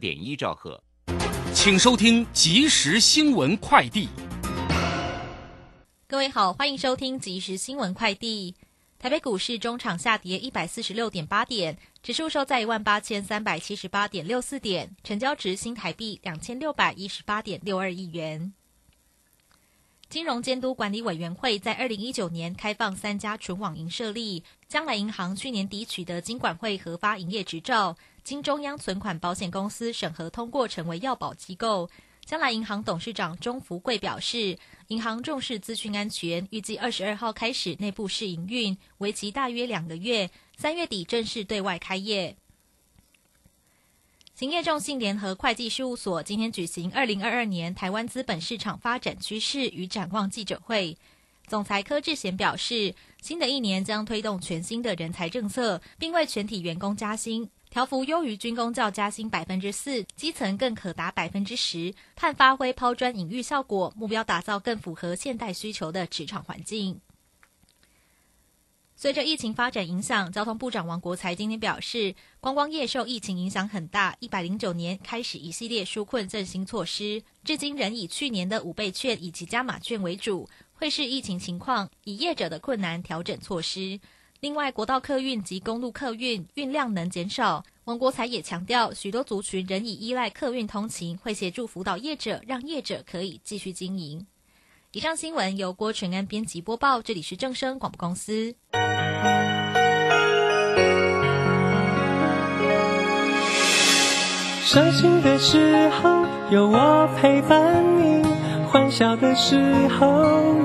点一兆赫。请收听即时新闻快递。各位好，欢迎收听即时新闻快递。台北股市中场下跌一百四十六点八点，指数收在一万八千三百七十八点六四点，成交值新台币两千六百一十八点六二亿元。金融监督管理委员会在二零一九年开放三家纯网银设立，将来银行去年底取得金管会核发营业执照，经中央存款保险公司审核通过，成为要保机构。将来银行董事长钟福贵表示，银行重视资讯安全，预计二十二号开始内部试营运，为期大约两个月，三月底正式对外开业。行业众信联合会计事务所今天举行二零二二年台湾资本市场发展趋势与展望记者会，总裁柯志贤表示，新的一年将推动全新的人才政策，并为全体员工加薪。条幅优于军工教加薪百分之四，基层更可达百分之十，盼发挥抛砖引玉效果，目标打造更符合现代需求的职场环境。随着疫情发展影响，交通部长王国才今天表示，观光业受疫情影响很大，一百零九年开始一系列纾困振兴措施，至今仍以去年的五倍券以及加码券为主，会视疫情情况，以业者的困难调整措施。另外，国道客运及公路客运运量能减少。王国才也强调，许多族群仍以依赖客运通勤，会协助辅导业者，让业者可以继续经营。以上新闻由郭纯安编辑播报，这里是正声广播公司。伤心的时候有我陪伴你，欢笑的时候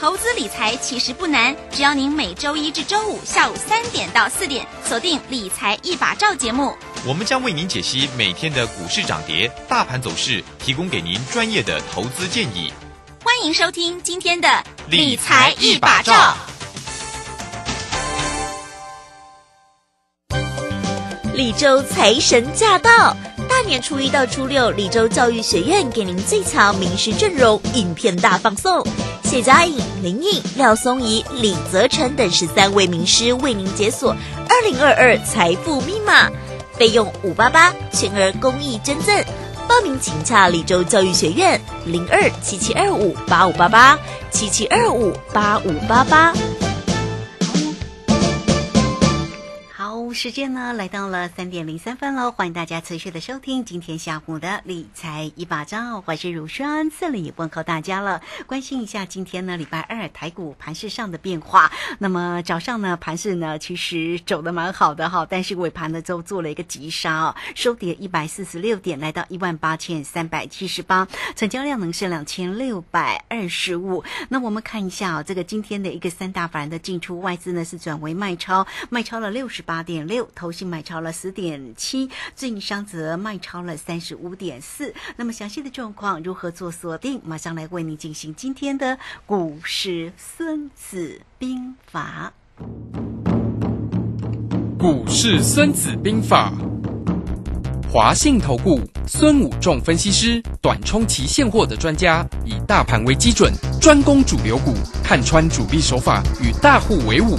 投资理财其实不难，只要您每周一至周五下午三点到四点锁定《理财一把照》节目，我们将为您解析每天的股市涨跌、大盘走势，提供给您专业的投资建议。欢迎收听今天的《理财一把照》。李州财神驾到！大年初一到初六，李州教育学院给您最强名师阵容，影片大放送。谢佳颖、林颖、廖松怡、李泽成等十三位名师为您解锁二零二二财富密码，费用五八八，全额公益捐赠。报名请洽李州教育学院零二七七二五八五八八七七二五八五八八。时间呢来到了三点零三分喽，欢迎大家持续的收听今天下午的理财一把照，我是如轩，这里问候大家了，关心一下今天呢礼拜二台股盘市上的变化。那么早上呢盘市呢其实走的蛮好的哈，但是尾盘呢就做了一个急杀，收跌一百四十六点，来到一万八千三百七十八，成交量呢是两千六百二十五。那我们看一下哦，这个今天的一个三大法人的进出，外资呢是转为卖超，卖超了六十八点。六，投信买超了十点七，自营商则卖超了三十五点四。那么详细的状况如何做锁定？马上来为你进行今天的股市孙子兵法。股市孙子兵法，华信投顾孙武仲分析师，短冲期现货的专家，以大盘为基准，专攻主流股，看穿主力手法，与大户为伍。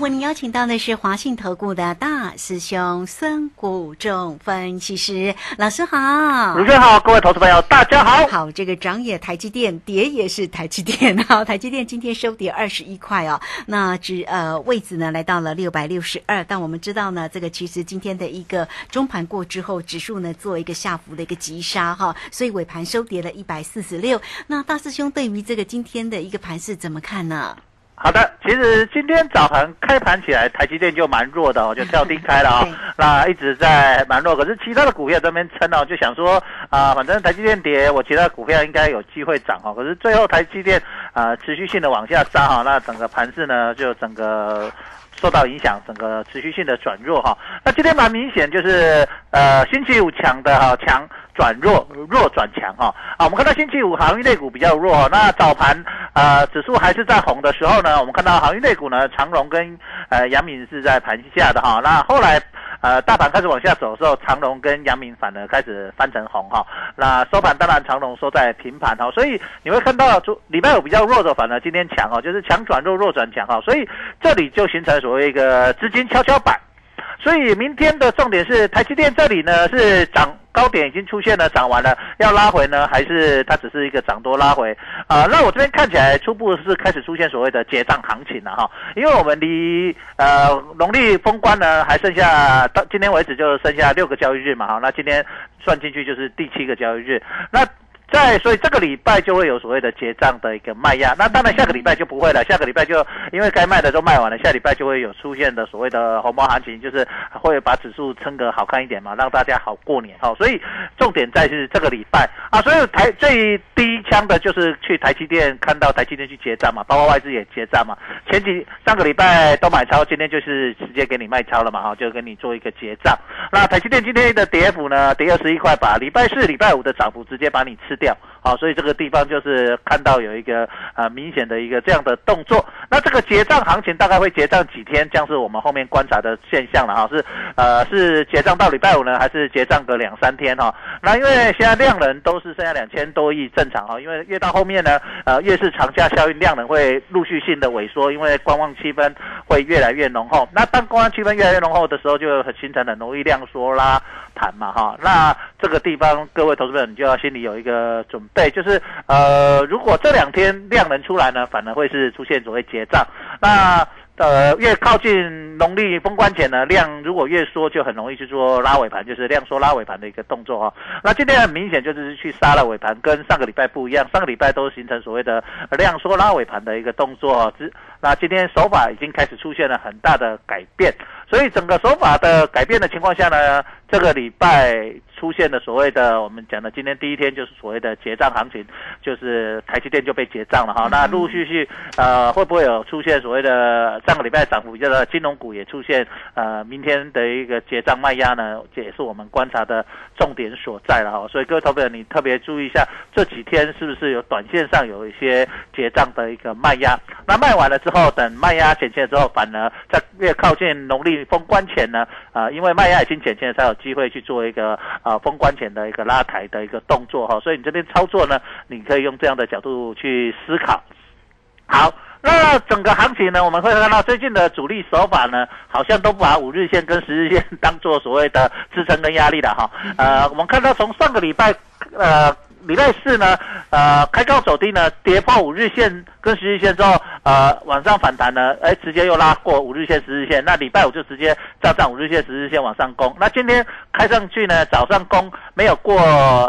为您邀请到的是华信投顾的大师兄孙谷仲分析师老师好，主持人好，各位投资朋友大家好。好，这个涨也台积电，跌也是台积电好，台积电今天收跌二十一块哦，那只呃位置呢来到了六百六十二。但我们知道呢，这个其实今天的一个中盘过之后，指数呢做一个下幅的一个急杀哈，所以尾盘收跌了一百四十六。那大师兄对于这个今天的一个盘势怎么看呢？好的，其实今天早盘开盘起来，台积电就蛮弱的哦，就跳低开了啊、对那一直在蛮弱，可是其他的股票这边撑哦，就想说啊、反正台积电跌，我其他股票应该有机会涨哦。可是最后台积电啊、持续性的往下杀哈、那整个盘势呢就整个。受到影响，整个持续性的转弱哈。那今天蛮明显，就是呃星期五强的哈强转弱，弱转强哈。啊，我们看到星期五航运类股比较弱，那早盘呃指数还是在红的时候呢，我们看到航运类股呢，长荣跟呃杨敏是在盘下的哈。那后来呃大盘开始往下走的时候，长龙跟阳明反而开始翻成红哈。那收盘当然长龙收在平盘哈，所以你会看到就礼拜五比较弱的，反而今天强哦，就是强转弱，弱转强哈。所以这里就形成所谓一个资金跷跷板。所以明天的重点是台积电这里呢是涨高点已经出现了，涨完了要拉回呢，还是它只是一个涨多拉回？啊、那我这边看起来初步是开始出现所谓的结账行情了哈，因为我们离呃农历封关呢还剩下到今天为止就剩下六个交易日嘛哈，那今天算进去就是第七个交易日，那。在，所以这个礼拜就会有所谓的结账的一个卖压。那当然下个礼拜就不会了，下个礼拜就因为该卖的都卖完了，下礼拜就会有出现的所谓的红包行情，就是会把指数撑个好看一点嘛，让大家好过年哈。所以重点在是这个礼拜啊，所以台最第一枪的就是去台积电看到台积电去结账嘛，包括外资也结账嘛。前几上个礼拜都买超，今天就是直接给你卖超了嘛哈，就跟你做一个结账。那台积电今天的跌幅呢，跌二十一块八，礼拜四、礼拜五的涨幅直接把你吃掉，好，所以这个地方就是看到有一个呃明显的一个这样的动作。那这个结账行情大概会结账几天，将是我们后面观察的现象了哈，是呃是结账到礼拜五呢，还是结账个两三天哈？那因为现在量能都是剩下两千多亿，正常哈，因为越到后面呢，呃越是长假效应，量能会陆续性的萎缩，因为观望气氛会越来越浓厚。那当观望气氛越来越浓厚的时候，就很形成很容易量缩啦盘嘛哈。那这个地方各位投资者你就要心里有一个准备，就是呃如果这两天量能出来呢，反而会是出现所谓结账。那呃，越靠近农历封关前呢，量如果越缩，就很容易去做拉尾盘，就是量缩拉尾盘的一个动作哈、那今天很明显就是去杀了尾盘，跟上个礼拜不一样，上个礼拜都形成所谓的量缩拉尾盘的一个动作哦。只那今天手法已经开始出现了很大的改变，所以整个手法的改变的情况下呢，这个礼拜出现的所谓的我们讲的今天第一天就是所谓的结账行情，就是台积电就被结账了哈。那陆陆续续呃会不会有出现所谓的上个礼拜涨幅比较的金融股也出现呃明天的一个结账卖压呢？这也是我们观察的重点所在了哈。所以各位投资者你特别注意一下这几天是不是有短线上有一些结账的一个卖压？那卖完了之后，等卖压减轻之后，反而在越靠近农历封关前呢，啊、因为卖压已经减轻，才有机会去做一个啊、封关前的一个拉抬的一个动作哈。所以你这边操作呢，你可以用这样的角度去思考。好，那整个行情呢，我们会看到最近的主力手法呢，好像都把五日线跟十日线当做所谓的支撑跟压力的哈。呃，我们看到从上个礼拜，呃。礼拜四呢，呃，开高走低呢，跌破五日线跟十日线之后，呃，往上反弹呢，哎，直接又拉过五日线、十日线。那礼拜五就直接照上五日线、十日线往上攻。那今天开上去呢，早上攻没有过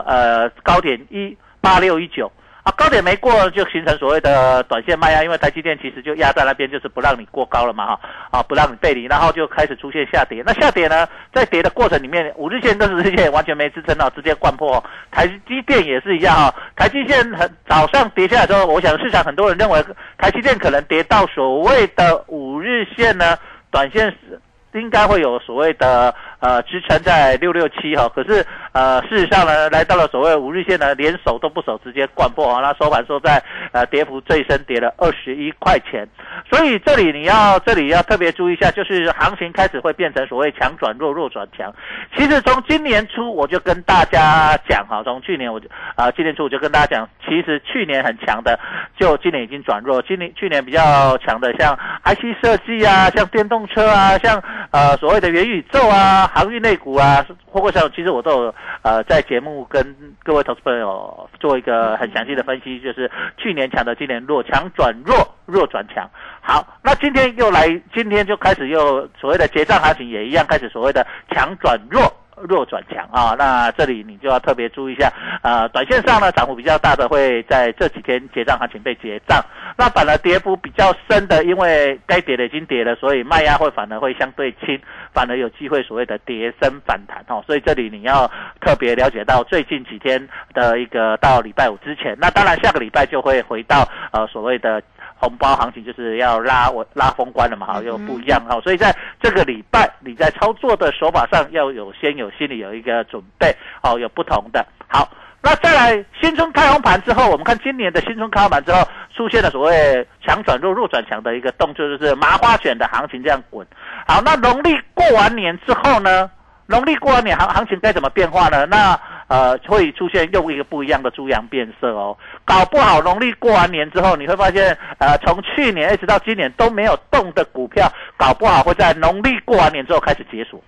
呃高点一八六一九。啊，高点没过就形成所谓的短线卖压，因为台积电其实就压在那边，就是不让你过高了嘛哈，啊不让你背离，然后就开始出现下跌。那下跌呢，在跌的过程里面，五日线跟十日线完全没支撑到，直接灌破。台积电也是一样哈，台积电很早上跌下来之后，我想市场很多人认为台积电可能跌到所谓的五日线呢，短线是应该会有所谓的呃支撑在六六七哈，可是呃事实上呢，来到了所谓五日线呢，连守都不守，直接灌破啊，那收盘收在呃跌幅最深，跌了二十一块钱，所以这里你要这里要特别注意一下，就是行情开始会变成所谓强转弱，弱转强。其实从今年初我就跟大家讲哈，从去年我就啊、今年初我就跟大家讲，其实去年很强的，就今年已经转弱，今年去年比较强的像 IC 设计啊，像电动车啊，像呃所谓的元宇宙啊，航运类股啊，包括像其实我都有呃在节目跟各位投资朋友做一个很详细的分析，就是去年强的，今年弱，强转弱，弱转强。好，那今天又来，今天就开始又所谓的结账行情也一样，开始所谓的强转弱。弱转强啊。那这里你就要特别注意一下，呃，短线上呢涨幅比较大的会在这几天结账行情被结账，那反而跌幅比较深的，因为该跌的已经跌了，所以卖压会反而会相对轻，反而有机会所谓的跌升反弹哦。所以这里你要特别了解到最近几天的一个到礼拜五之前，那当然下个礼拜就会回到呃所谓的。红包行情就是要拉我拉封关了嘛，哈，又不一样哈，所以在这个礼拜你在操作的手法上要有先有心里有一个准备，哦，有不同的。好，那再来新春开红盘之后，我们看今年的新春开红盘之后出现了所谓强转弱、弱转强的一个动作，就是麻花卷的行情这样滚。好，那农历过完年之后呢？农历过完年行行情该怎么变化呢？那呃会出现又一个不一样的猪羊变色哦。搞不好农历过完年之后，你会发现呃从去年一直到今年都没有动的股票，搞不好会在农历过完年之后开始解锁。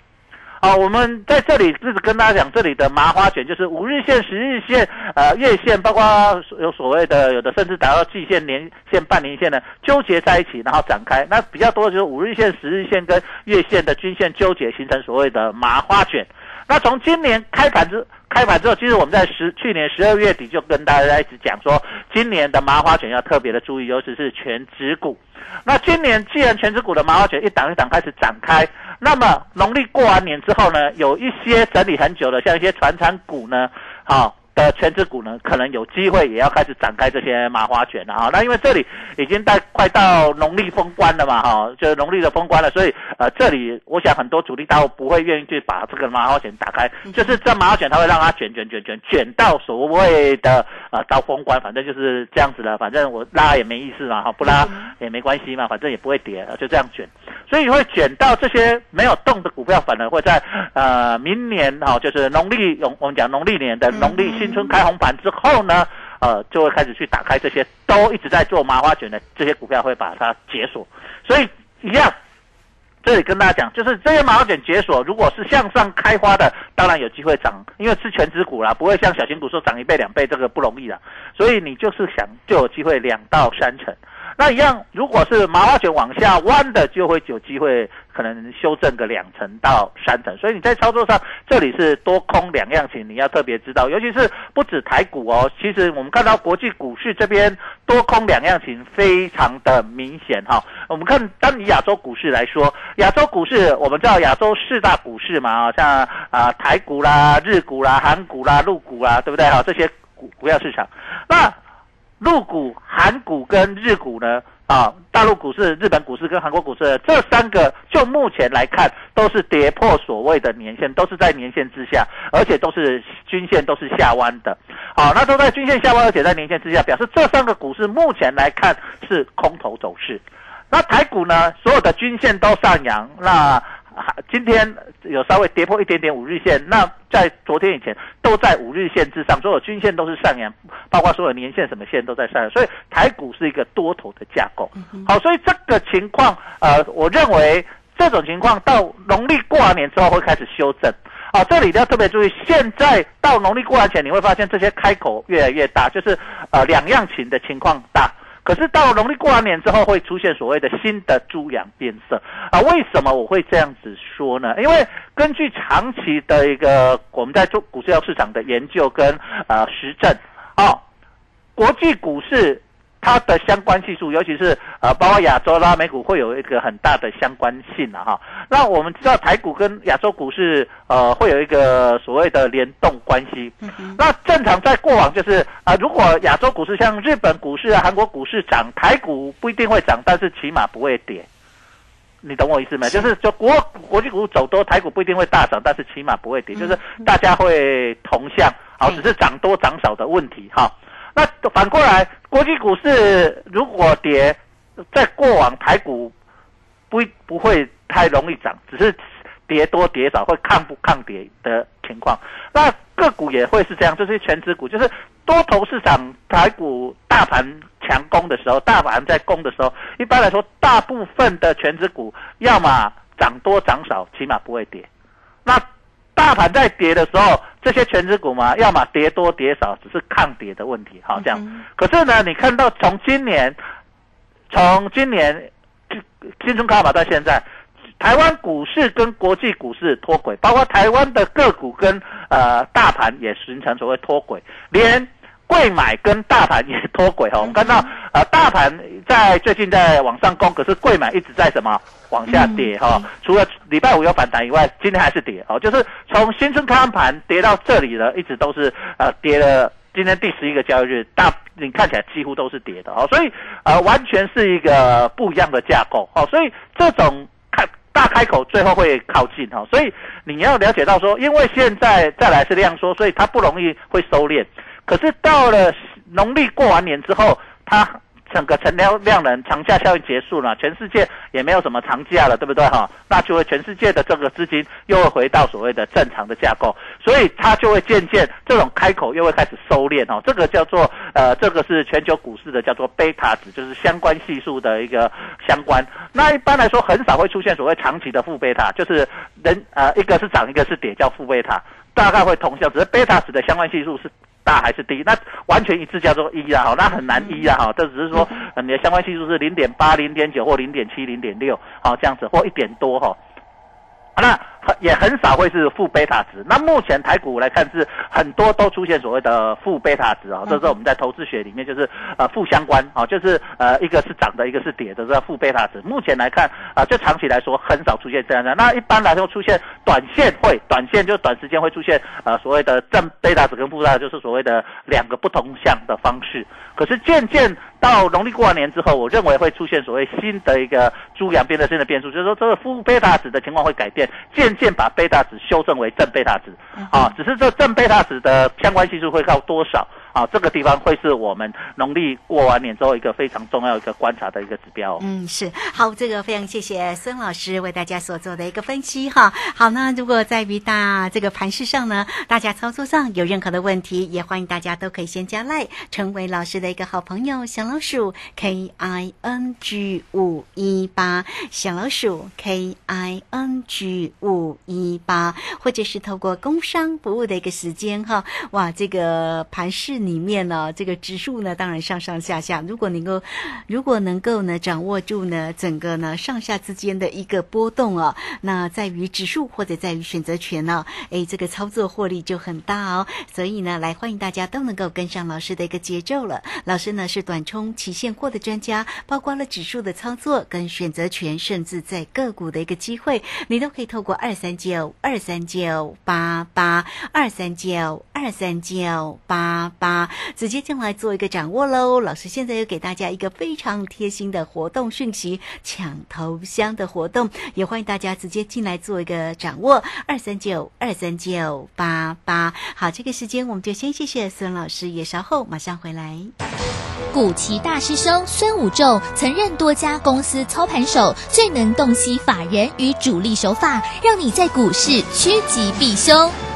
好，我们在这里就是跟大家讲，这里的麻花卷就是五日线、十日线、呃月线，包括有所谓的有的甚至达到季线、年线、半年线的纠结在一起，然后展开。那比较多的就是五日线、十日线跟月线的均线纠结，形成所谓的麻花卷。那从今年开盘之开盘之后，其实我们在十去年十二月底就跟大家一直讲说，今年的麻花卷要特别的注意，尤其是全指股。那今年既然全指股的麻花卷一档一档开始展开。那么农历过完年之后呢，有一些整理很久的，像一些传产股呢，好。的全职股呢，可能有机会也要开始展开这些麻花卷了哈。那因为这里已经在快到农历封关了嘛哈，就是农历的封关了，所以呃这里我想很多主力大户不会愿意去把这个麻花卷打开，就是这麻花卷它会让它卷卷卷卷卷到所谓的呃到封关，反正就是这样子的，反正我拉也没意思嘛哈，不拉也没关系嘛，反正也不会跌，就这样卷，所以会卷到这些没有动的股票，反而会在呃明年哈，就是农历用我们讲农历年的农历。新春开红盘之后呢，呃，就会开始去打开这些都一直在做麻花卷的这些股票，会把它解锁。所以一样，这里跟大家讲，就是这些麻花卷解锁，如果是向上开花的，当然有机会涨，因为是全指股啦，不会像小型股说涨一倍两倍，这个不容易的。所以你就是想就有机会两到三成。那一样，如果是麻花卷往下弯的，就会有机会可能修正个两成到三成。所以你在操作上，这里是多空两样情，你要特别知道。尤其是不止台股哦，其实我们看到国际股市这边多空两样情非常的明显哈。我们看单以亚洲股市来说，亚洲股市我们知道亚洲四大股市嘛，像啊台股啦、日股啦、韩股啦、陆股啦，对不对哈？这些股股票市场，那。陆股、韩股跟日股呢？啊，大陆股市、日本股市跟韩国股市这三个，就目前来看，都是跌破所谓的年线，都是在年线之下，而且都是均线都是下弯的。好，那都在均线下弯，而且在年线之下，表示这三个股市目前来看是空头走势。那台股呢？所有的均线都上扬，那。今天有稍微跌破一点点五日线，那在昨天以前都在五日线之上，所有均线都是上扬，包括所有年线什么线都在上扬，所以台股是一个多头的架构。好，所以这个情况，呃，我认为这种情况到农历过完年之后会开始修正。好，这里要特别注意，现在到农历过完前，你会发现这些开口越来越大，就是呃两样情的情况大。可是到农历过完年之后，会出现所谓的新的猪羊变色啊？为什么我会这样子说呢？因为根据长期的一个我们在做股票市场的研究跟呃实证啊，国际股市。它的相关系数，尤其是呃，包括亚洲拉美股，会有一个很大的相关性了哈。那我们知道台股跟亚洲股市呃，会有一个所谓的联动关系。那正常在过往就是啊，如果亚洲股市像日本股市啊、韩国股市涨，台股不一定会涨，但是起码不会跌。你懂我意思没？就是就国国际股走多，台股不一定会大涨，但是起码不会跌，就是大家会同向，好，只是涨多涨少的问题哈。那反过来，国际股市如果跌，在过往台股不不会太容易涨，只是跌多跌少会抗不抗跌的情况。那个股也会是这样，就是全职股，就是多头市场台股大盘强攻的时候，大盘在攻的时候，一般来说，大部分的全职股要么涨多涨少，起码不会跌。那大盘在跌的时候，这些全指股嘛，要么跌多跌少，只是抗跌的问题，好这样。可是呢，你看到从今年，从今年新春卡法到现在，台湾股市跟国际股市脱轨，包括台湾的个股跟呃大盘也形成所谓脱轨，连贵买跟大盘也脱轨哈。我们看到呃大盘在最近在往上攻，可是贵买一直在什么？往下跌哈。除了礼拜五有反弹以外，今天还是跌哦，就是从新春开盘跌到这里了，一直都是呃跌了。今天第十一个交易日，大你看起来几乎都是跌的哦，所以呃完全是一个不一样的架构哦，所以这种开大开口最后会靠近哈，所以你要了解到说，因为现在再来是量缩，所以它不容易会收敛，可是到了农历过完年之后，它。整个成交量能长假效应结束了，全世界也没有什么长假了，对不对哈？那就会全世界的这个资金又会回到所谓的正常的架构，所以它就会渐渐这种开口又会开始收敛哦。这个叫做呃，这个是全球股市的叫做贝塔值，就是相关系数的一个相关。那一般来说很少会出现所谓长期的负贝塔，就是人呃一个是涨一个是跌叫负贝塔，大概会同效，只是贝塔值的相关系数是。大还是低？那完全一致叫做一啊，好，那很难一啊，哈，这只是说你的相关系数是零点八、零点九或零点七、零点六，好这样子，或一点多哈。那也很少会是负贝塔值。那目前台股来看是很多都出现所谓的负贝塔值啊，这是我们在投资学里面就是呃负相关啊，就是呃一个是涨的，一个是跌的，这负贝塔值。目前来看啊，就长期来说很少出现这样的。那一般来说出现短线会，短线就短时间会出现呃所谓的正贝塔值跟负贝塔，就是所谓的两个不同向的方式。可是渐渐到农历过完年之后，我认为会出现所谓新的一个猪羊变的新的变数，就是说这个负贝塔值的情况会改变，渐渐把贝塔值修正为正贝塔值，啊，只是这正贝塔值的相关系数会高多少？啊，这个地方会是我们农历过完年之后一个非常重要一个观察的一个指标。嗯，是好，这个非常谢谢孙老师为大家所做的一个分析哈。好，那如果在于大这个盘市上呢，大家操作上有任何的问题，也欢迎大家都可以先加赖，成为老师的一个好朋友。小老鼠 K I N G 五一八，小老鼠 K I N G 五一八，或者是透过工商服务的一个时间哈。哇，这个盘市。里面呢，这个指数呢，当然上上下下。如果能够，如果能够呢，掌握住呢，整个呢上下之间的一个波动啊，那在于指数或者在于选择权呢，哎，这个操作获利就很大哦。所以呢，来欢迎大家都能够跟上老师的一个节奏了。老师呢是短冲期现货的专家，包括了指数的操作跟选择权，甚至在个股的一个机会，你都可以透过二三九二三九八八二三九二三九八八。直接进来做一个掌握喽！老师现在又给大家一个非常贴心的活动讯息，抢头香的活动，也欢迎大家直接进来做一个掌握。二三九二三九八八，好，这个时间我们就先谢谢孙老师，也稍后马上回来。古奇大师兄孙武仲曾任多家公司操盘手，最能洞悉法人与主力手法，让你在股市趋吉避凶。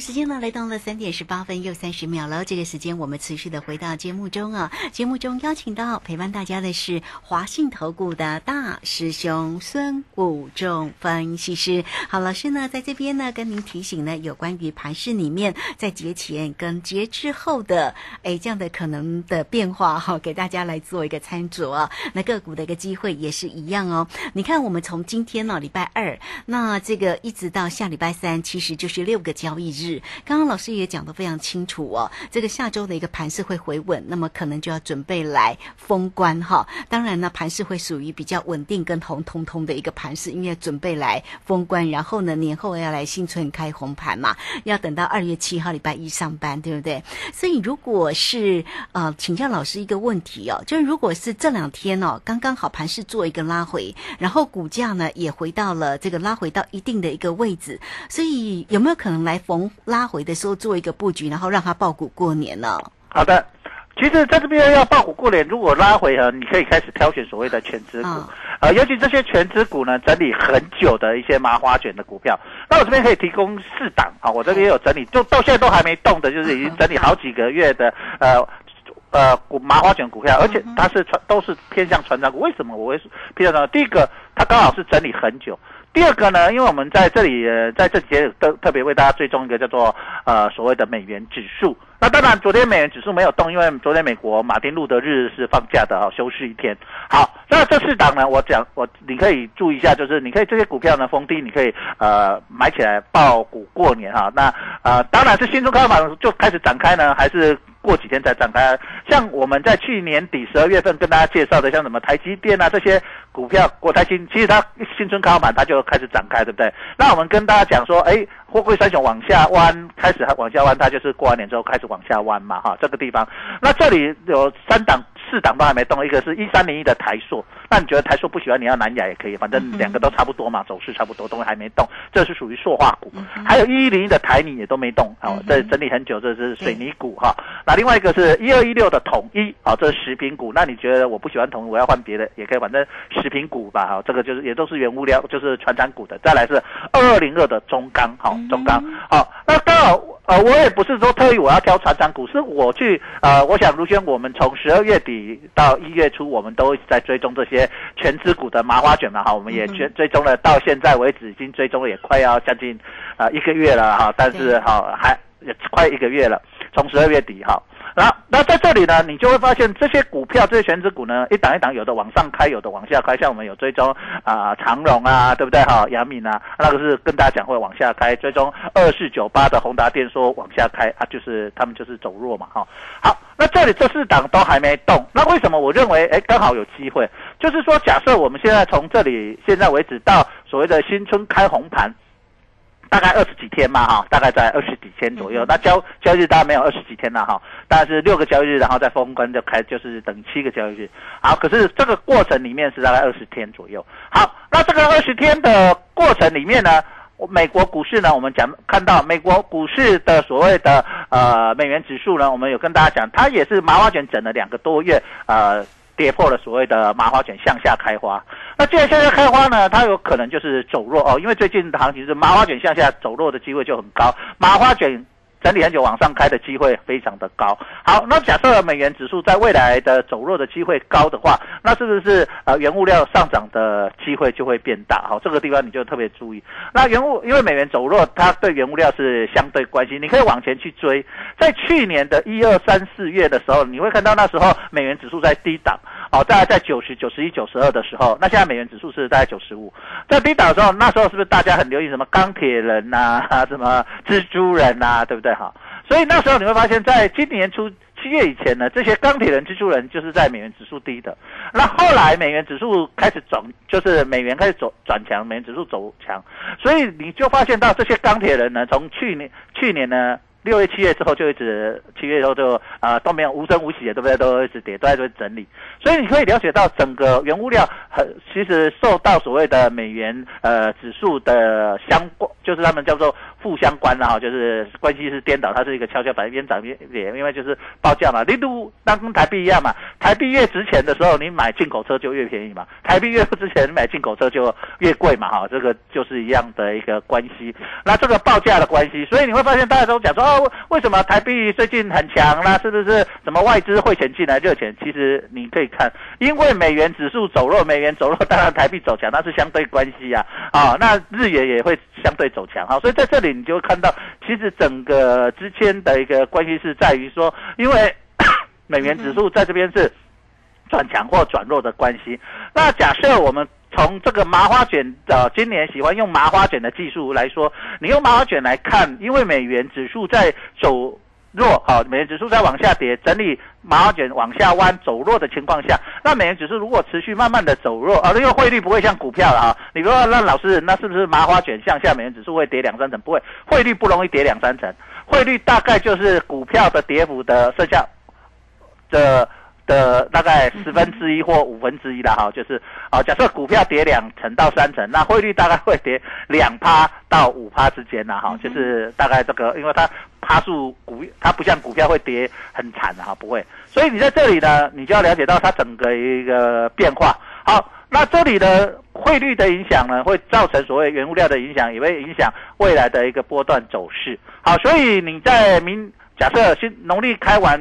时间呢来到了三点十八分又三十秒了。这个时间我们持续的回到节目中啊。节目中邀请到陪伴大家的是华信投顾的大师兄孙武仲分析师。好，老师呢在这边呢跟您提醒呢有关于盘市里面在节前跟节之后的哎这样的可能的变化哈，给大家来做一个参酌。那个股的一个机会也是一样哦。你看我们从今天呢礼拜二，那这个一直到下礼拜三，其实就是六个交易日。刚刚老师也讲得非常清楚哦，这个下周的一个盘势会回稳，那么可能就要准备来封关哈。当然呢，盘势会属于比较稳定跟红彤彤的一个盘势，因为准备来封关，然后呢年后要来新春开红盘嘛，要等到二月七号礼拜一上班，对不对？所以如果是呃请教老师一个问题哦，就是如果是这两天哦刚刚好盘势做一个拉回，然后股价呢也回到了这个拉回到一定的一个位置，所以有没有可能来逢？拉回的时候做一个布局，然后让它爆股过年呢？好的，其实在这边要爆股过年，如果拉回啊，你可以开始挑选所谓的全值股呃，尤其这些全指股呢，整理很久的一些麻花卷的股票，那我这边可以提供四档啊，我这边有整理，就到现在都还没动的，就是已经整理好几个月的呃。呃，股麻花卷股票，而且它是传都是偏向传长股。为什么我会偏向呢？第一个，它刚好是整理很久；第二个呢，因为我们在这里在这几天都特别为大家追踪一个叫做呃所谓的美元指数。那当然，昨天美元指数没有动，因为昨天美国马丁路德日是放假的啊，休市一天。好，那这四档呢，我讲我你可以注意一下，就是你可以这些股票呢封低，你可以呃买起来爆股过年哈。那呃当然是新春开盘就开始展开呢，还是？过几天再展开，像我们在去年底十二月份跟大家介绍的，像什么台积电啊这些股票，国泰新，其实它新春开盘它就开始展开，对不对？那我们跟大家讲说，哎，货柜三雄往下弯，开始往下弯，它就是过完年之后开始往下弯嘛，哈，这个地方。那这里有三档。四档都还没动，一个是一三零一的台塑，那你觉得台塑不喜欢，你要南亚也可以，反正两个都差不多嘛，走势差不多，都还没动，这是属于塑化股。还有一一零一的台泥也都没动，好，这整理很久，这是水泥股哈。那另外一个是一二一六的统一，好，这是食品股。那你觉得我不喜欢统一，我要换别的也可以，反正食品股吧，好，这个就是也都是原物料，就是船产股的。再来是二二零二的中钢，好，中钢，好，那刚好。呃，我也不是说特意我要挑船长股，是我去呃，我想如轩，我们从十二月底到一月初，我们都在追踪这些全资股的麻花卷嘛，哈，我们也追追踪了，到现在为止已经追踪了也快要将近啊一个月了哈，但是哈还也快一个月了，从十二月底哈。那那在这里呢，你就会发现这些股票，这些全指股呢，一档一档，有的往上开，有的往下开。像我们有追踪啊长荣啊，对不对哈？阳明啊，那个是跟大家讲会往下开。追踪二四九八的宏达电说往下开啊，就是他们就是走弱嘛哈。好，那这里这四档都还没动，那为什么我认为哎刚好有机会？就是说，假设我们现在从这里现在为止到所谓的新春开红盘。大概二十几天嘛，哈，大概在二十几天左右。那交交易日当然没有二十几天了，哈，大概是六个交易日，然后再封关就开，就是等七个交易日。好，可是这个过程里面是大概二十天左右。好，那这个二十天的过程里面呢，美国股市呢，我们讲看到美国股市的所谓的呃美元指数呢，我们有跟大家讲，它也是麻花卷整了两个多月，呃。跌破了所谓的麻花卷向下开花，那既然向下开花呢，它有可能就是走弱哦，因为最近的行情是麻花卷向下走弱的机会就很高，麻花卷。整理很久往上开的机会非常的高。好，那假设美元指数在未来的走弱的机会高的话，那是不是呃原物料上涨的机会就会变大？好，这个地方你就特别注意。那原物因为美元走弱，它对原物料是相对关系。你可以往前去追，在去年的一二三四月的时候，你会看到那时候美元指数在低档，哦，大概在九十九十一九十二的时候，那现在美元指数是大概九十五，在低档的时候，那时候是不是大家很留意什么钢铁人呐，什么蜘蛛人呐，对不对？好，所以那时候你会发现，在今年初七月以前呢，这些钢铁人、蜘蛛人就是在美元指数低的。那后来美元指数开始转，就是美元开始走转强，美元指数走强，所以你就发现到这些钢铁人呢，从去年去年呢。六月、七月之后就一直，七月之后就啊都没有无声无息的，对不对？都一直跌，都在这整理。所以你可以了解到，整个原物料很其实受到所谓的美元呃指数的相关，就是他们叫做负相关了哈，就是关系是颠倒，它是一个跷跷板一边涨一边跌，因为就是报价嘛，力度当跟台币一样嘛，台币越值钱的时候，你买进口车就越便宜嘛，台币越不值钱，你买进口车就越贵嘛，哈，这个就是一样的一个关系。那这个报价的关系，所以你会发现大家都讲说哦。为什么台币最近很强啦？是不是什么外资汇钱进来热钱？其实你可以看，因为美元指数走弱，美元走弱，当然台币走强，那是相对关系啊。啊，那日元也会相对走强哈。所以在这里你就看到，其实整个之间的一个关系是在于说，因为 美元指数在这边是转强或转弱的关系。那假设我们。从这个麻花卷的今年喜欢用麻花卷的技术来说，你用麻花卷来看，因为美元指数在走弱，好，美元指数在往下跌，整理麻花卷往下弯走弱的情况下，那美元指数如果持续慢慢的走弱，啊，因为汇率不会像股票了啊，你说那老师，那是不是麻花卷向下，美元指数会跌两三成？不会，汇率不容易跌两三成，汇率大概就是股票的跌幅的剩下的。的大概十分之一或五分之一的哈，就是啊，假设股票跌两成到三成，那汇率大概会跌两趴到五趴之间呢哈，就是大概这个，因为它趴数股它不像股票会跌很惨的哈，不会，所以你在这里呢，你就要了解到它整个一个变化。好，那这里的汇率的影响呢，会造成所谓原物料的影响，也会影响未来的一个波段走势。好，所以你在明假设新农历开完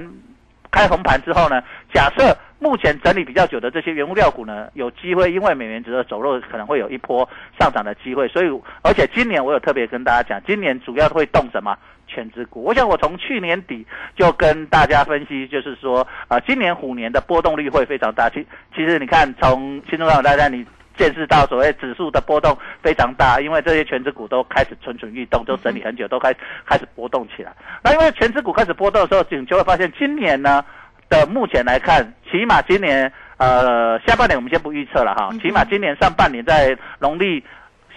开红盘之后呢，假设目前整理比较久的这些原物料股呢，有机会因为美元值的走弱，可能会有一波上涨的机会。所以，而且今年我有特别跟大家讲，今年主要会动什么？全指股。我想我从去年底就跟大家分析，就是说，啊，今年虎年的波动率会非常大。其其实你看，从新中港大家你见识到所谓指数的波动非常大，因为这些全指股都开始蠢蠢欲动，都整理很久，都开开始波动起来。那因为全指股开始波动的时候，你就会发现今年呢的目前来看，起码今年呃下半年我们先不预测了哈，起码今年上半年在农历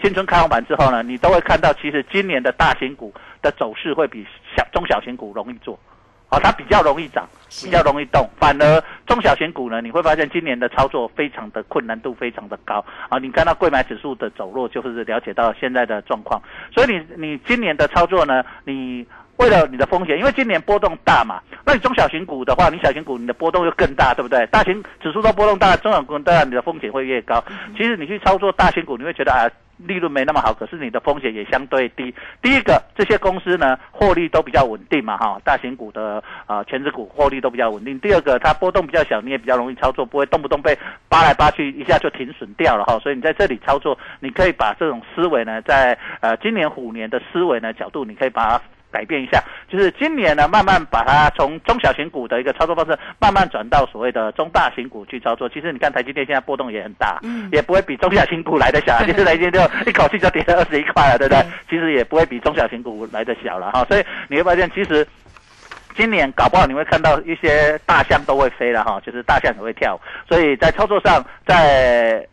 新春开红盘之后呢，你都会看到，其实今年的大型股的走势会比小中小型股容易做。好，它比较容易涨，比较容易动，反而中小型股呢，你会发现今年的操作非常的困难度非常的高啊！你看到贵买指数的走弱，就是了解到现在的状况。所以你你今年的操作呢，你为了你的风险，因为今年波动大嘛，那你中小型股的话，你小型股你的波动又更大，对不对？大型指数都波动大，中小股当然你的风险会越高。其实你去操作大型股，你会觉得啊。利润没那么好，可是你的风险也相对低。第一个，这些公司呢，获利都比较稳定嘛，哈，大型股的啊，全职股获利都比较稳定。第二个，它波动比较小，你也比较容易操作，不会动不动被扒来扒去，一下就停损掉了哈。所以你在这里操作，你可以把这种思维呢，在呃今年虎年的思维呢角度，你可以把它。改变一下，就是今年呢，慢慢把它从中小型股的一个操作方式，慢慢转到所谓的中大型股去操作。其实你看台积电现在波动也很大，嗯，也不会比中小型股来的小。其实台积电就一口气就跌了二十一块了，对不对？其实也不会比中小型股来的小了哈。所以你会发现，其实今年搞不好你会看到一些大象都会飞了哈，就是大象也会跳。所以在操作上，在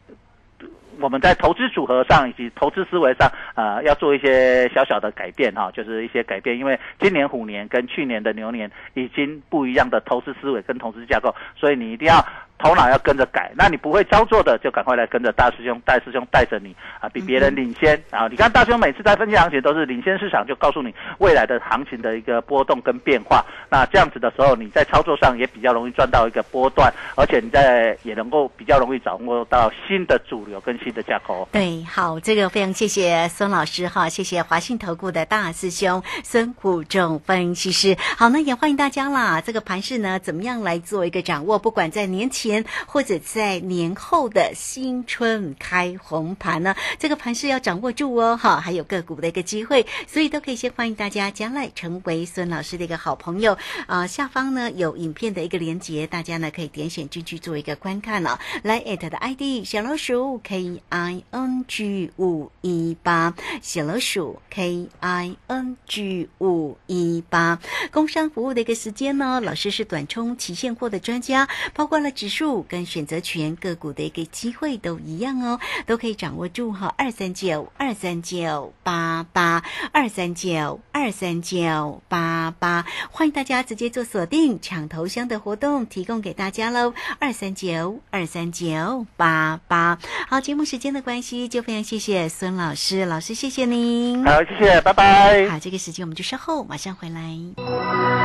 我们在投资组合上以及投资思维上，呃，要做一些小小的改变哈，就是一些改变，因为今年虎年跟去年的牛年已经不一样的投资思维跟投资架构，所以你一定要。头脑要跟着改，那你不会操作的，就赶快来跟着大师兄，大师兄带着你啊，比别人领先啊！你看大师兄每次在分析行情都是领先市场，就告诉你未来的行情的一个波动跟变化。那这样子的时候，你在操作上也比较容易赚到一个波段，而且你在也能够比较容易掌握到新的主流跟新的架构。对，好，这个非常谢谢孙老师哈，谢谢华信投顾的大师兄孙虎仲分析师。好，那也欢迎大家啦。这个盘势呢，怎么样来做一个掌握？不管在年前。前或者在年后的新春开红盘呢，这个盘是要掌握住哦，哈，还有个股的一个机会，所以都可以先欢迎大家将来成为孙老师的一个好朋友啊。下方呢有影片的一个连接，大家呢可以点选进去做一个观看了。来艾特的 ID 小老鼠 K I N G 五一八，小老鼠 K I N G 五一八，工商服务的一个时间呢，老师是短冲期现货的专家，包括了指。跟选择权个股的一个机会都一样哦，都可以掌握住哈。二三九二三九八八二三九二三九八八，欢迎大家直接做锁定抢头香的活动，提供给大家喽。二三九二三九八八，好，节目时间的关系，就非常谢谢孙老师，老师谢谢您。好，谢谢，拜拜。好，这个时间我们就稍后马上回来。